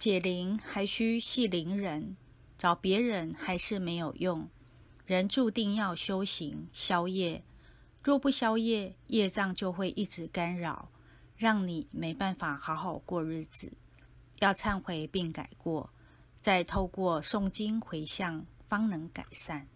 解铃还需系铃人，找别人还是没有用。人注定要修行消业，若不消业，业障就会一直干扰，让你没办法好好过日子。要忏悔并改过，再透过诵经回向，方能改善。